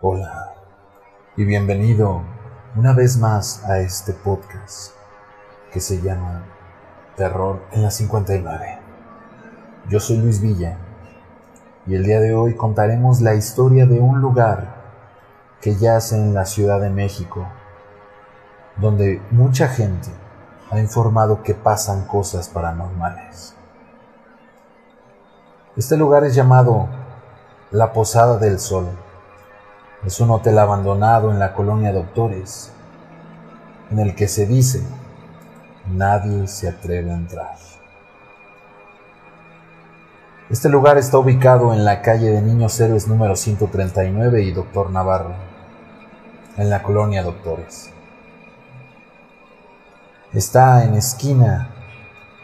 Hola y bienvenido una vez más a este podcast que se llama Terror en la 59. Yo soy Luis Villa y el día de hoy contaremos la historia de un lugar que yace en la Ciudad de México, donde mucha gente ha informado que pasan cosas paranormales. Este lugar es llamado La Posada del Sol. Es un hotel abandonado en la colonia Doctores, en el que se dice nadie se atreve a entrar. Este lugar está ubicado en la calle de Niños Héroes número 139 y Doctor Navarro, en la colonia Doctores. Está en esquina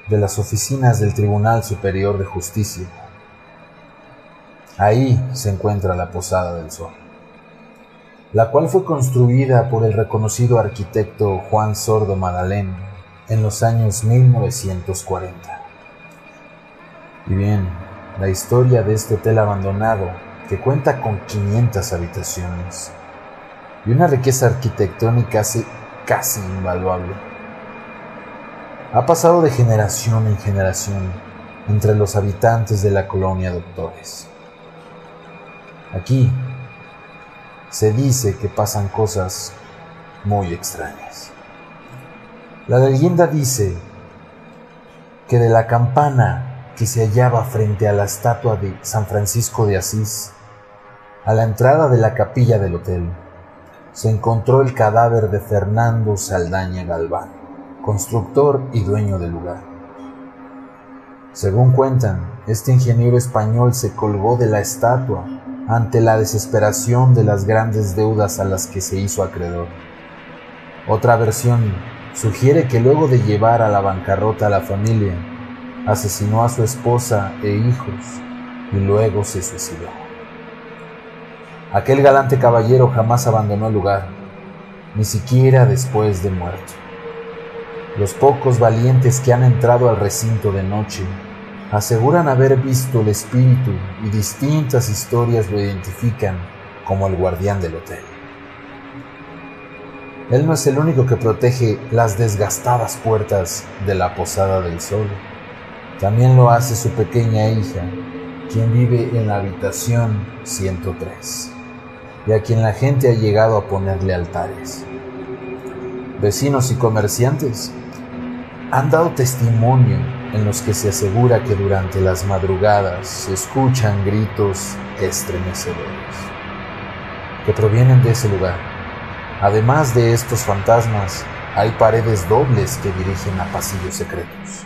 de las oficinas del Tribunal Superior de Justicia. Ahí se encuentra la Posada del Sol la cual fue construida por el reconocido arquitecto Juan Sordo Madalén en los años 1940. Y bien, la historia de este hotel abandonado, que cuenta con 500 habitaciones y una riqueza arquitectónica casi invaluable, ha pasado de generación en generación entre los habitantes de la colonia Doctores. Aquí, se dice que pasan cosas muy extrañas. La leyenda dice que de la campana que se hallaba frente a la estatua de San Francisco de Asís, a la entrada de la capilla del hotel, se encontró el cadáver de Fernando Saldaña Galván, constructor y dueño del lugar. Según cuentan, este ingeniero español se colgó de la estatua ante la desesperación de las grandes deudas a las que se hizo acreedor. Otra versión sugiere que luego de llevar a la bancarrota a la familia, asesinó a su esposa e hijos y luego se suicidó. Aquel galante caballero jamás abandonó el lugar, ni siquiera después de muerto. Los pocos valientes que han entrado al recinto de noche aseguran haber visto el espíritu y distintas historias lo identifican como el guardián del hotel. Él no es el único que protege las desgastadas puertas de la Posada del Sol. También lo hace su pequeña hija, quien vive en la habitación 103, y a quien la gente ha llegado a ponerle altares. Vecinos y comerciantes han dado testimonio en los que se asegura que durante las madrugadas se escuchan gritos estremecedores que provienen de ese lugar. Además de estos fantasmas, hay paredes dobles que dirigen a pasillos secretos.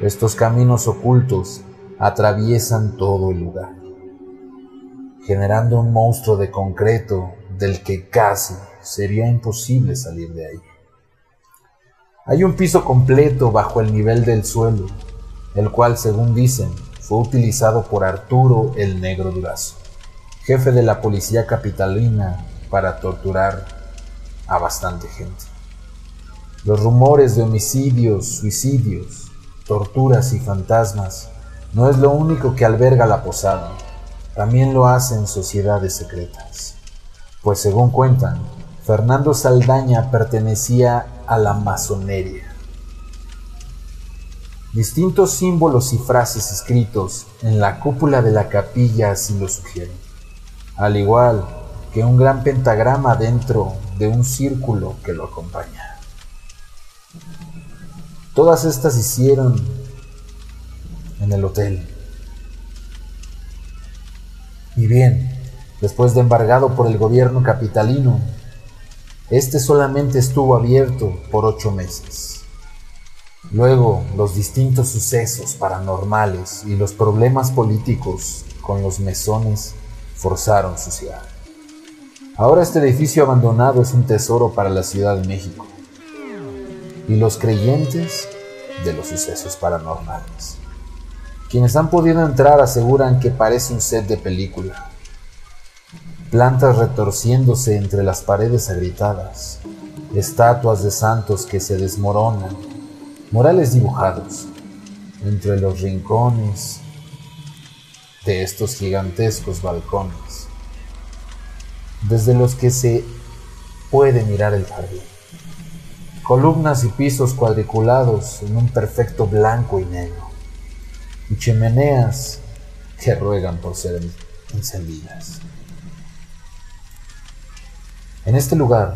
Estos caminos ocultos atraviesan todo el lugar, generando un monstruo de concreto del que casi sería imposible salir de ahí. Hay un piso completo bajo el nivel del suelo, el cual, según dicen, fue utilizado por Arturo el Negro Durazo, jefe de la policía capitalina, para torturar a bastante gente. Los rumores de homicidios, suicidios, torturas y fantasmas no es lo único que alberga la posada, también lo hacen sociedades secretas, pues según cuentan, Fernando Saldaña pertenecía a la masonería. Distintos símbolos y frases escritos en la cúpula de la capilla así lo sugieren, al igual que un gran pentagrama dentro de un círculo que lo acompaña. Todas estas hicieron en el hotel. Y bien, después de embargado por el gobierno capitalino, este solamente estuvo abierto por ocho meses. Luego, los distintos sucesos paranormales y los problemas políticos con los mesones forzaron su cierre. Ahora este edificio abandonado es un tesoro para la Ciudad de México y los creyentes de los sucesos paranormales. Quienes han podido entrar aseguran que parece un set de película plantas retorciéndose entre las paredes agritadas, estatuas de santos que se desmoronan, murales dibujados entre los rincones de estos gigantescos balcones. desde los que se puede mirar el jardín. Columnas y pisos cuadriculados en un perfecto blanco y negro. Y chimeneas que ruegan por ser encendidas. En este lugar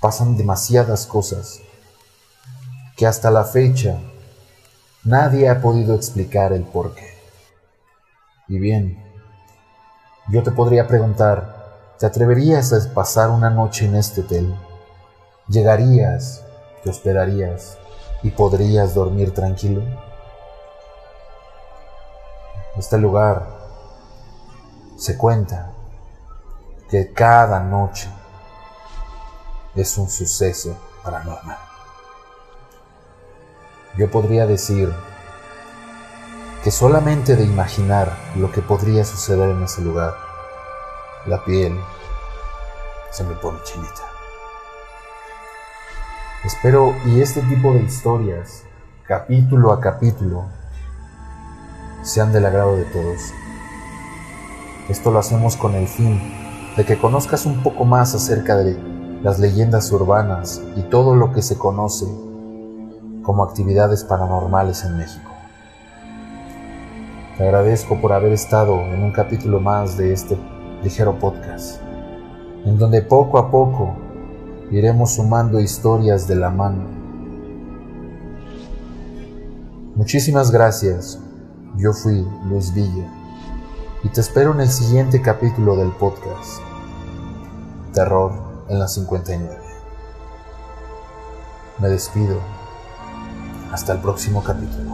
pasan demasiadas cosas que hasta la fecha nadie ha podido explicar el porqué. Y bien, yo te podría preguntar, ¿te atreverías a pasar una noche en este hotel? ¿Llegarías, te hospedarías y podrías dormir tranquilo? Este lugar se cuenta que cada noche es un suceso paranormal. Yo podría decir que solamente de imaginar lo que podría suceder en ese lugar, la piel se me pone chinita. Espero y este tipo de historias, capítulo a capítulo, sean del agrado de todos. Esto lo hacemos con el fin de que conozcas un poco más acerca de las leyendas urbanas y todo lo que se conoce como actividades paranormales en México. Te agradezco por haber estado en un capítulo más de este ligero podcast, en donde poco a poco iremos sumando historias de la mano. Muchísimas gracias yo fui Luis Villa y te espero en el siguiente capítulo del podcast Terror en la 59. Me despido. Hasta el próximo capítulo.